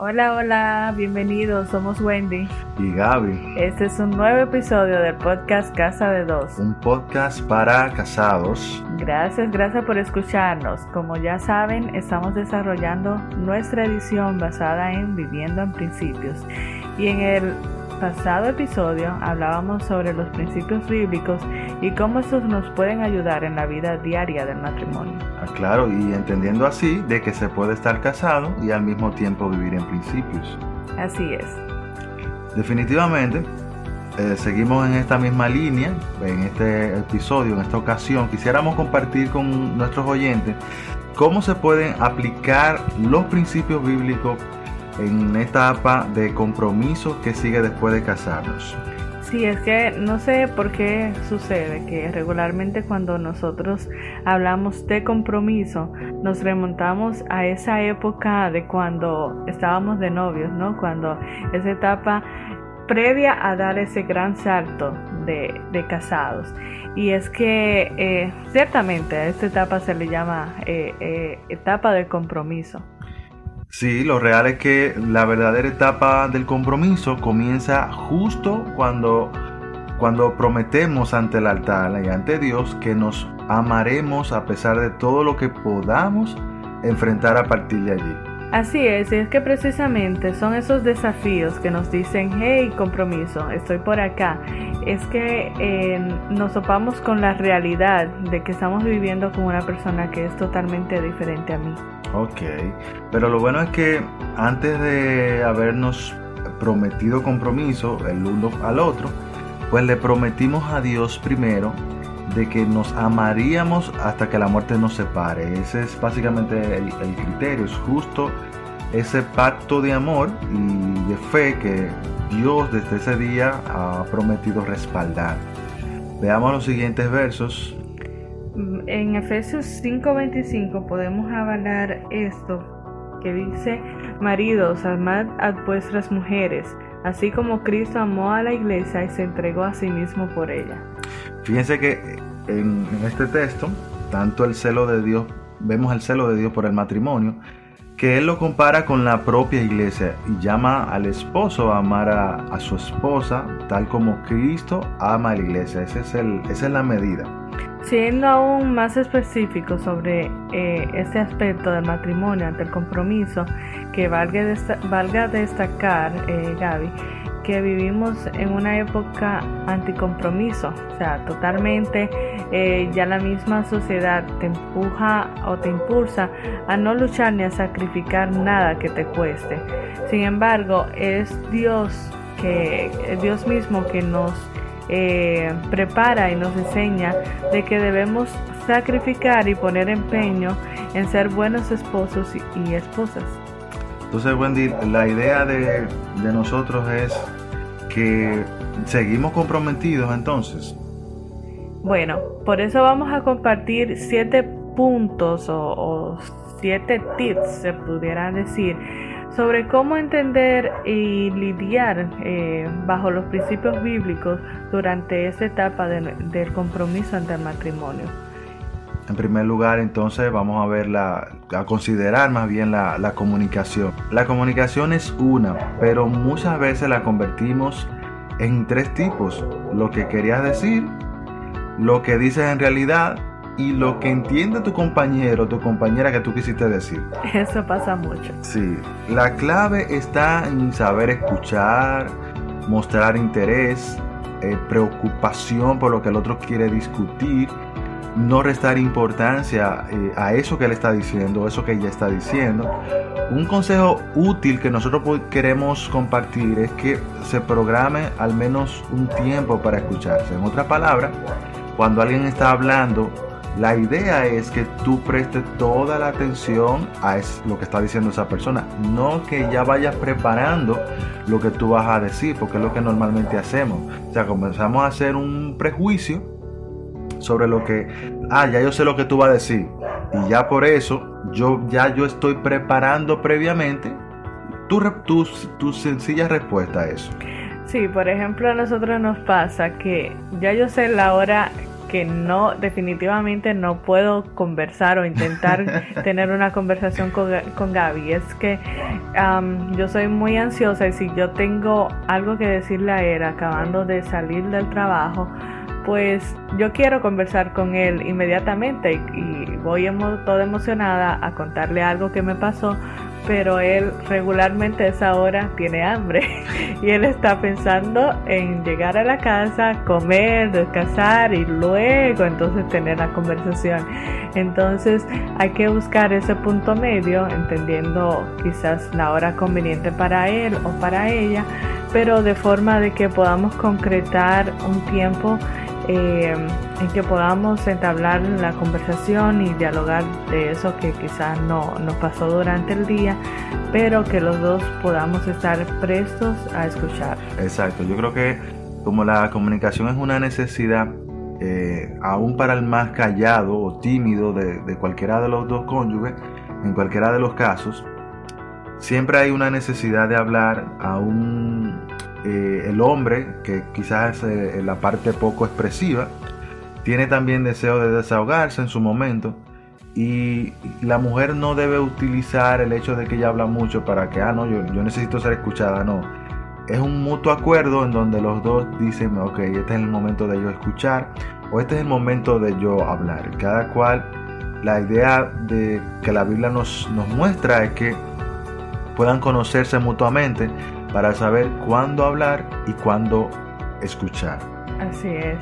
Hola, hola, bienvenidos, somos Wendy. Y Gaby. Este es un nuevo episodio del podcast Casa de Dos. Un podcast para casados. Gracias, gracias por escucharnos. Como ya saben, estamos desarrollando nuestra edición basada en Viviendo en Principios. Y en el pasado episodio hablábamos sobre los principios bíblicos y cómo estos nos pueden ayudar en la vida diaria del matrimonio. Ah, claro, y entendiendo así de que se puede estar casado y al mismo tiempo vivir en principios. Así es. Definitivamente, eh, seguimos en esta misma línea, en este episodio, en esta ocasión, quisiéramos compartir con nuestros oyentes cómo se pueden aplicar los principios bíblicos en esta etapa de compromiso que sigue después de casarnos. Sí, es que no sé por qué sucede que regularmente cuando nosotros hablamos de compromiso nos remontamos a esa época de cuando estábamos de novios, ¿no? Cuando esa etapa previa a dar ese gran salto de, casados. Y es que eh, ciertamente a esta etapa se le llama eh, eh, etapa de compromiso. Sí, lo real es que la verdadera etapa del compromiso comienza justo cuando, cuando prometemos ante el altar y ante Dios que nos amaremos a pesar de todo lo que podamos enfrentar a partir de allí. Así es, y es que precisamente son esos desafíos que nos dicen, hey, compromiso, estoy por acá. Es que eh, nos topamos con la realidad de que estamos viviendo con una persona que es totalmente diferente a mí. Ok, pero lo bueno es que antes de habernos prometido compromiso el uno al otro, pues le prometimos a Dios primero de que nos amaríamos hasta que la muerte nos separe. Ese es básicamente el, criterio, es justo ese pacto de amor y de fe que Dios desde ese día ha prometido respaldar. Veamos los siguientes versos en Efesios 5:25 podemos avalar esto que dice, maridos, amad a vuestras mujeres, así como Cristo amó a la iglesia y se entregó a sí mismo por ella. Fíjense que en, este texto, tanto el celo de Dios, vemos el celo de Dios por el matrimonio, que Él lo compara con la propia iglesia y llama al esposo a amar a, su esposa tal como Cristo ama a la iglesia. Esa es la medida. Siendo aún más específico sobre eh, este aspecto del matrimonio ante el compromiso, que valga, valga destacar, eh, Gaby, que vivimos en una época anticompromiso, o sea, totalmente eh, ya la misma sociedad te empuja o te impulsa a no luchar ni a sacrificar nada que te cueste. Sin embargo, es Dios que es Dios mismo que nos eh, prepara y nos enseña de que debemos sacrificar y poner empeño en ser buenos esposos y, esposas. Entonces, Wendy, la idea de, nosotros es seguimos comprometidos entonces. Bueno, por eso vamos a compartir siete puntos o, siete tips, se pudiera decir, sobre cómo entender y lidiar eh, bajo los principios bíblicos durante esta etapa del compromiso ante el matrimonio. En primer lugar, entonces vamos a ver la, a considerar más bien la, la comunicación. La comunicación es una, pero muchas veces la convertimos en tres tipos. Lo que querías decir, lo que dices en realidad y lo que entiende tu compañero o tu compañera que tú quisiste decir. Eso pasa mucho. Sí, la clave está en saber escuchar, mostrar interés, eh, preocupación por lo que el otro quiere discutir, no restar importancia eh, a eso que él está diciendo, eso que ella está diciendo. Un consejo útil que nosotros queremos compartir es que se programe al menos un tiempo para escucharse. En otras palabras, cuando alguien está hablando, la idea es que tú prestes toda la atención a lo que está diciendo esa persona, no que ya vayas preparando lo que tú vas a decir, porque es lo que normalmente hacemos. O sea, comenzamos a hacer un prejuicio sobre lo que, ah, ya yo sé lo que tú vas a decir, y ya por eso yo ya yo estoy preparando previamente tu, tu, tu sencilla respuesta a eso. Sí, por ejemplo, a nosotros nos pasa que ya yo sé la hora que no, definitivamente no puedo conversar o intentar tener una conversación con, con Gaby. Es que yo soy muy ansiosa y si yo tengo algo que decirle a él acabando de salir del trabajo, pues yo quiero conversar con él inmediatamente y, voy toda emocionada a contarle algo que me pasó, pero él regularmente a esa hora tiene hambre y él está pensando en llegar a la casa, comer, descansar y luego entonces tener la conversación. Entonces hay que buscar ese punto medio, entendiendo quizás la hora conveniente para él o para ella, pero de forma de que podamos concretar un tiempo eh, en que podamos entablar la conversación y dialogar de eso que quizás no nos pasó durante el día, pero que los dos podamos estar prestos a escuchar. Exacto, yo creo que como la comunicación es una necesidad, eh, aún para el más callado o tímido de, de cualquiera de los dos cónyuges, en cualquiera de los casos, siempre hay una necesidad de hablar, aún eh, el hombre, que quizás eh, la parte poco expresiva, tiene también deseo de desahogarse en su momento. Y la mujer no debe utilizar el hecho de que ella habla mucho para que, ah, no, yo, yo necesito ser escuchada, no. Es un mutuo acuerdo en donde los dos dicen, ok, este es el momento de yo escuchar o este es el momento de yo hablar. Cada cual, la idea de que la Biblia nos, nos muestra es que puedan conocerse mutuamente para saber cuándo hablar y cuándo escuchar. Así es.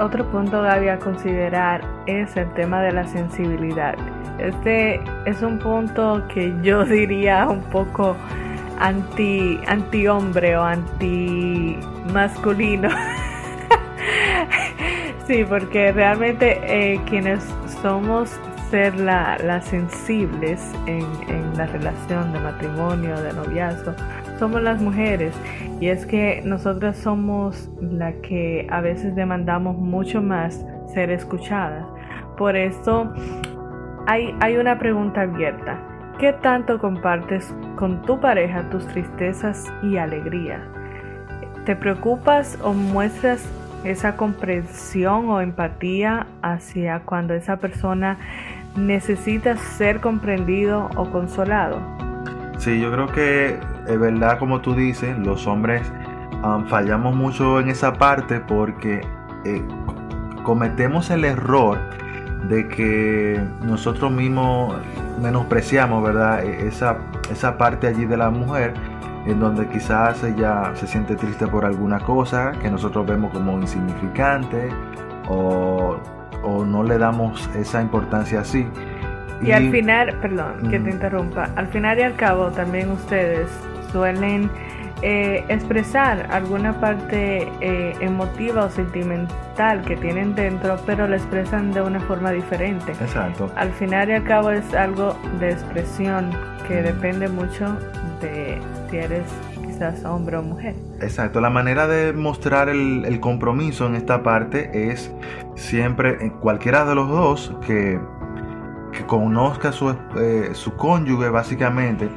Otro punto, Gaby, a considerar es el tema de la sensibilidad. Este es un punto que yo diría un poco anti, anti hombre o anti masculino. sí, porque realmente eh, quienes somos ser las sensibles en, en la relación de matrimonio, de noviazgo, somos las mujeres y es que nosotras somos la que a veces demandamos mucho más ser escuchadas. Por eso hay, hay una pregunta abierta. ¿Qué tanto compartes con tu pareja tus tristezas y alegrías? ¿Te preocupas o muestras esa comprensión o empatía hacia cuando esa persona necesita ser comprendido o consolado? Sí, yo creo que es verdad como tú dices, los hombres fallamos mucho en esa parte porque eh, cometemos el error de que nosotros mismos menospreciamos, ¿verdad? E, esa, esa parte allí de la mujer en donde quizás ella se siente triste por alguna cosa que nosotros vemos como insignificante o, o no le damos esa importancia así. Y, al final, perdón que te interrumpa, al final y al cabo también ustedes suelen eh, expresar alguna parte eh, emotiva o sentimental que tienen dentro, pero la expresan de una forma diferente. Exacto. Al final y al cabo es algo de expresión que depende mucho de si eres quizás hombre o mujer. Exacto, la manera de mostrar el, compromiso en esta parte es siempre en cualquiera de los dos que que conozca su, eh, su cónyuge básicamente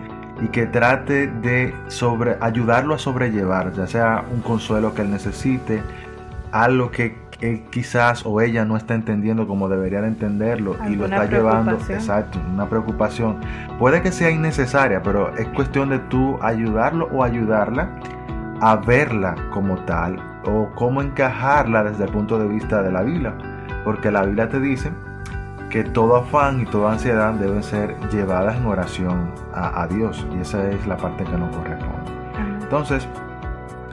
y que trate de sobre, ayudarlo a sobrellevar, ya sea un consuelo que él necesite, algo que él quizás o ella no está entendiendo como debería de entenderlo y lo está llevando, exacto, una preocupación. Puede que sea innecesaria, pero es cuestión de tú ayudarlo o ayudarla a verla como tal o cómo encajarla desde el punto de vista de la Biblia. Porque la Biblia te dice que todo afán y toda ansiedad deben ser llevadas en oración a, Dios. Y esa es la parte que nos corresponde. Entonces,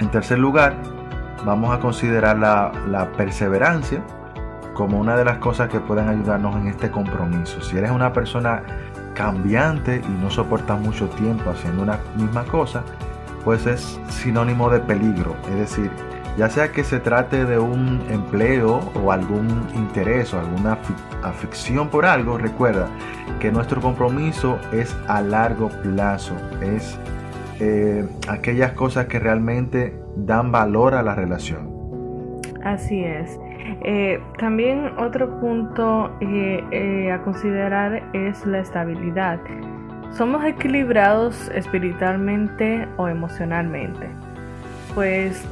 en tercer lugar, vamos a considerar la, perseverancia como una de las cosas que pueden ayudarnos en este compromiso. Si eres una persona cambiante y no soportas mucho tiempo haciendo una misma cosa, pues es sinónimo de peligro. Es decir, ya sea que se trate de un empleo o algún interés o alguna afición por algo, recuerda que nuestro compromiso es a largo plazo, es eh, aquellas cosas que realmente dan valor a la relación. Así es. Eh, también otro punto eh, a considerar es la estabilidad. ¿Somos equilibrados espiritualmente o emocionalmente? Pues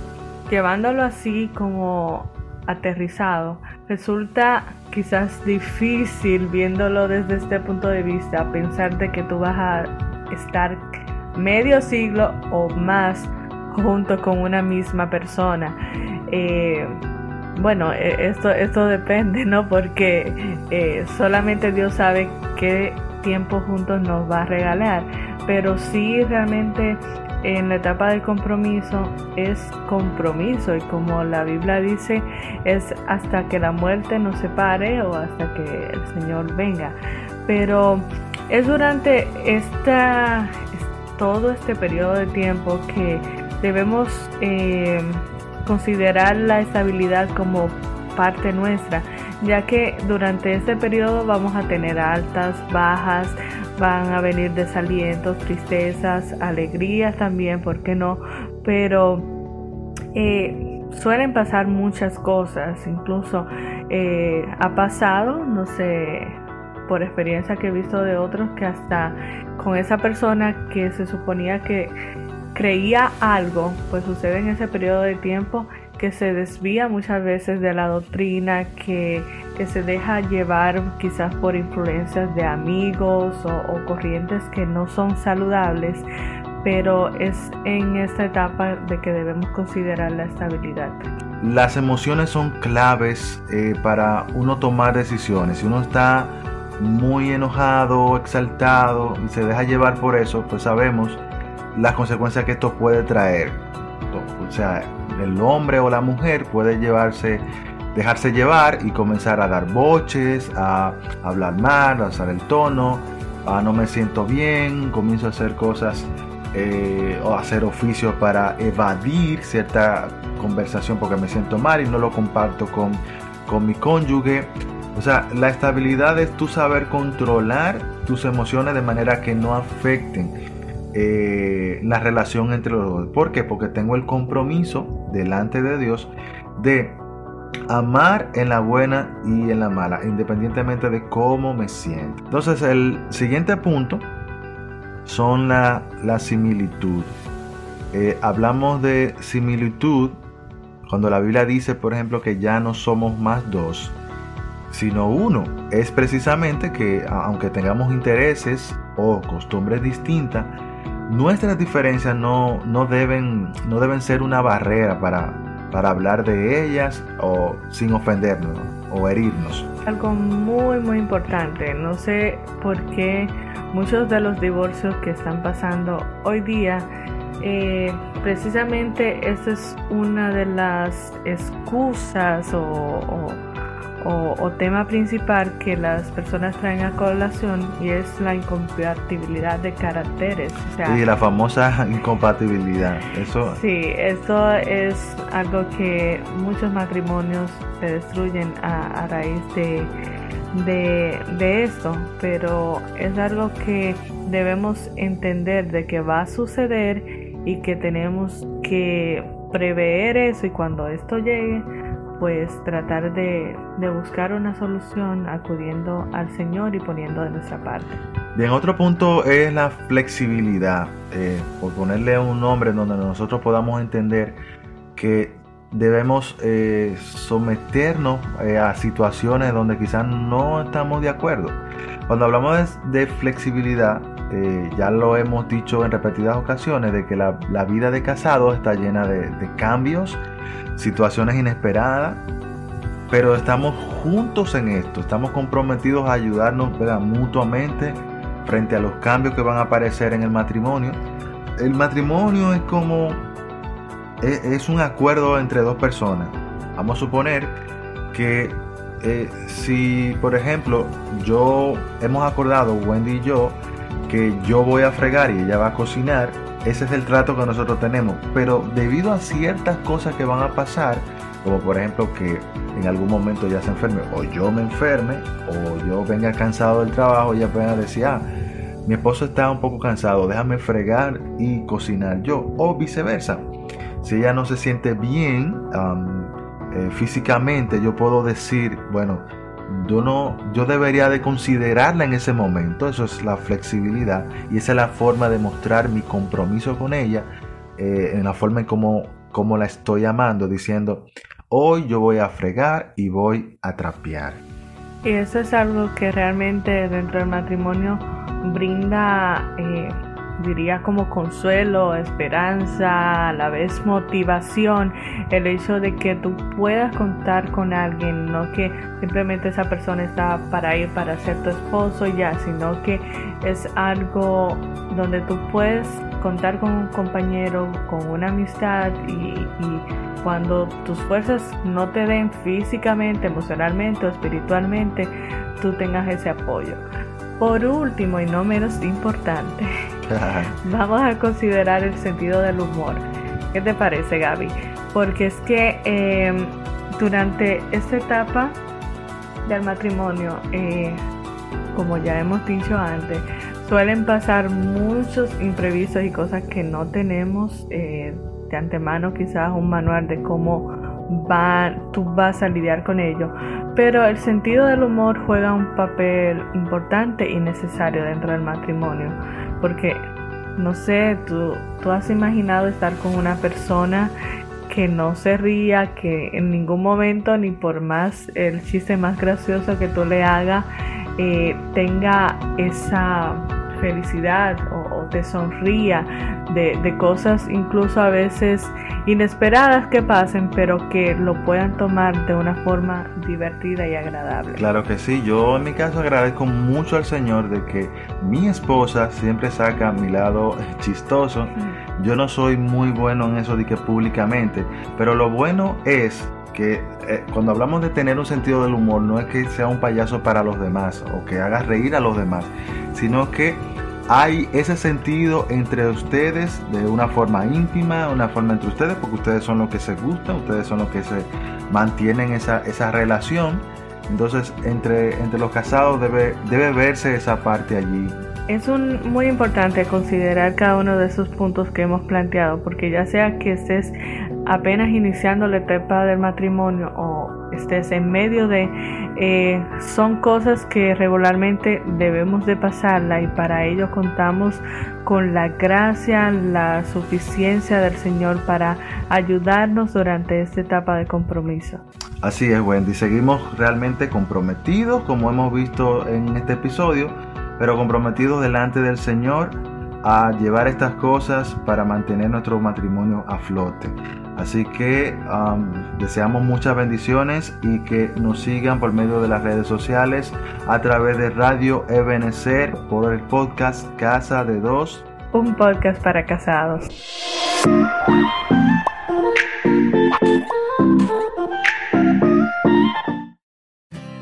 llevándolo así como aterrizado, resulta quizás difícil viéndolo desde este punto de vista, pensar de que tú vas a estar medio siglo o más junto con una misma persona. Eh, bueno, e, esto, esto depende, ¿no? Porque eh, solamente Dios sabe qué tiempo juntos nos va a regalar, pero sí realmente en la etapa del compromiso es compromiso y como la Biblia dice es hasta que la muerte nos separe o hasta que el Señor venga. Pero es durante esta, todo este periodo de tiempo que debemos eh, considerar la estabilidad como parte nuestra, ya que durante este periodo vamos a tener altas, bajas, van a venir desalientos, tristezas, alegrías también, ¿por qué no? Pero eh, suelen pasar muchas cosas, incluso eh, ha pasado, no sé, por experiencia que he visto de otros, que hasta con esa persona que se suponía que creía algo, pues sucede en ese periodo de tiempo que se desvía muchas veces de la doctrina, que, se deja llevar quizás por influencias de amigos o, corrientes que no son saludables, pero es en esta etapa de que debemos considerar la estabilidad. Las emociones son claves eh, para uno tomar decisiones. Si uno está muy enojado, exaltado y se deja llevar por eso, pues sabemos las consecuencias que esto puede traer. O sea, el hombre o la mujer puede llevarse, dejarse llevar y comenzar a dar boches, a hablar mal, a alzar el tono, a no me siento bien, comienzo a hacer cosas eh, o hacer oficios para evadir cierta conversación porque me siento mal y no lo comparto con, con mi cónyuge. O sea, la estabilidad es tu saber controlar tus emociones de manera que no afecten eh, la relación entre los dos. ¿Por qué? Porque tengo el compromiso delante de Dios de amar en la buena y en la mala, independientemente de cómo me siento. Entonces el siguiente punto son la, la similitud. Eh, hablamos de similitud cuando la Biblia dice, por ejemplo, que ya no somos más dos, sino uno. Es precisamente que aunque tengamos intereses o costumbres distintas, nuestras diferencias no, no, deben, no deben ser una barrera para, para hablar de ellas o sin ofendernos o herirnos. Algo muy muy importante, no sé por qué muchos de los divorcios que están pasando hoy día, eh, precisamente esa es una de las excusas o o, tema principal que las personas traen a colación y es la incompatibilidad de caracteres. y la famosa incompatibilidad. Eso... Sí, eso es algo que muchos matrimonios se destruyen a, raíz de, de, de esto, pero es algo que debemos entender de que va a suceder y que tenemos que prever eso y cuando esto llegue pues tratar de, buscar una solución acudiendo al Señor y poniendo de nuestra parte. Bien, otro punto es la flexibilidad, eh, por ponerle un nombre donde nosotros podamos entender que debemos eh, someternos eh, a situaciones donde quizás no estamos de acuerdo. Cuando hablamos de, flexibilidad, eh, ya lo hemos dicho en repetidas ocasiones, de que la, vida de casado está llena de, cambios, situaciones inesperadas, pero estamos juntos en esto, estamos comprometidos a ayudarnos mutuamente frente a los cambios que van a aparecer en el matrimonio. El matrimonio es como, es, es un acuerdo entre dos personas. Vamos a suponer que eh, si, por ejemplo, yo hemos acordado, Wendy y yo, que yo voy a fregar y ella va a cocinar, ese es el trato que nosotros tenemos. Pero debido a ciertas cosas que van a pasar, como por ejemplo que en algún momento ya se enferme, o yo me enferme, o yo venga cansado del trabajo, ella pueda decir, ah, mi esposo está un poco cansado, déjame fregar y cocinar yo, o viceversa. Si ella no se siente bien, eh, físicamente, yo puedo decir, bueno, yo no, yo debería de considerarla en ese momento, eso es la flexibilidad y esa es la forma de mostrar mi compromiso con ella, eh, en la forma en como, como la estoy amando, diciendo, hoy yo voy a fregar y voy a trapear. Y eso es algo que realmente dentro del matrimonio brinda eh, diría como consuelo, esperanza, a la vez motivación, el hecho de que tú puedas contar con alguien, no que simplemente esa persona está para ir para ser tu esposo ya, sino que es algo donde tú puedes contar con un compañero, con una amistad y, cuando tus fuerzas no te den físicamente, emocionalmente o espiritualmente, tú tengas ese apoyo. Por último y no menos importante, vamos a considerar el sentido del humor. ¿Qué te parece, Gaby? Porque es que em, durante esta etapa del matrimonio, eh, como ya hemos dicho antes, suelen pasar muchos imprevistos y cosas que no tenemos eh, de antemano, quizás un manual de cómo tú vas a lidiar con ello. Pero el sentido del humor juega un papel importante y necesario dentro del matrimonio. Porque, no sé, tú, tú has imaginado estar con una persona que no se ría, que en ningún momento, ni por más el chiste más gracioso que tú le hagas, eh, tenga esa felicidad o, te sonría de, de, cosas incluso a veces inesperadas que pasen, pero que lo puedan tomar de una forma divertida y agradable. Claro que sí, yo en mi caso agradezco mucho al Señor de que mi esposa siempre saca mi lado chistoso. Yo no soy muy bueno en eso de que públicamente, pero lo bueno es que eh, cuando hablamos de tener un sentido del humor, no es que sea un payaso para los demás o que haga reír a los demás, sino que hay ese sentido entre ustedes de una forma íntima, una forma entre ustedes, porque ustedes son los que se gustan, ustedes son los que se mantienen esa, esa relación. Entonces, entre, entre los casados debe, debe verse esa parte allí. Es un, muy importante considerar cada uno de esos puntos que hemos planteado, porque ya sea que estés apenas iniciando la etapa del matrimonio o estés en medio de, eh, son cosas que regularmente debemos de pasarla y para ello contamos con la gracia, la suficiencia del Señor para ayudarnos durante esta etapa de compromiso. Así es, Wendy, seguimos realmente comprometidos, como hemos visto en este episodio, pero comprometidos delante del Señor a llevar estas cosas para mantener nuestro matrimonio a flote. Así que um, deseamos muchas bendiciones y que nos sigan por medio de las redes sociales a través de Radio Ebenecer por el podcast Casa de Dos. Un podcast para casados.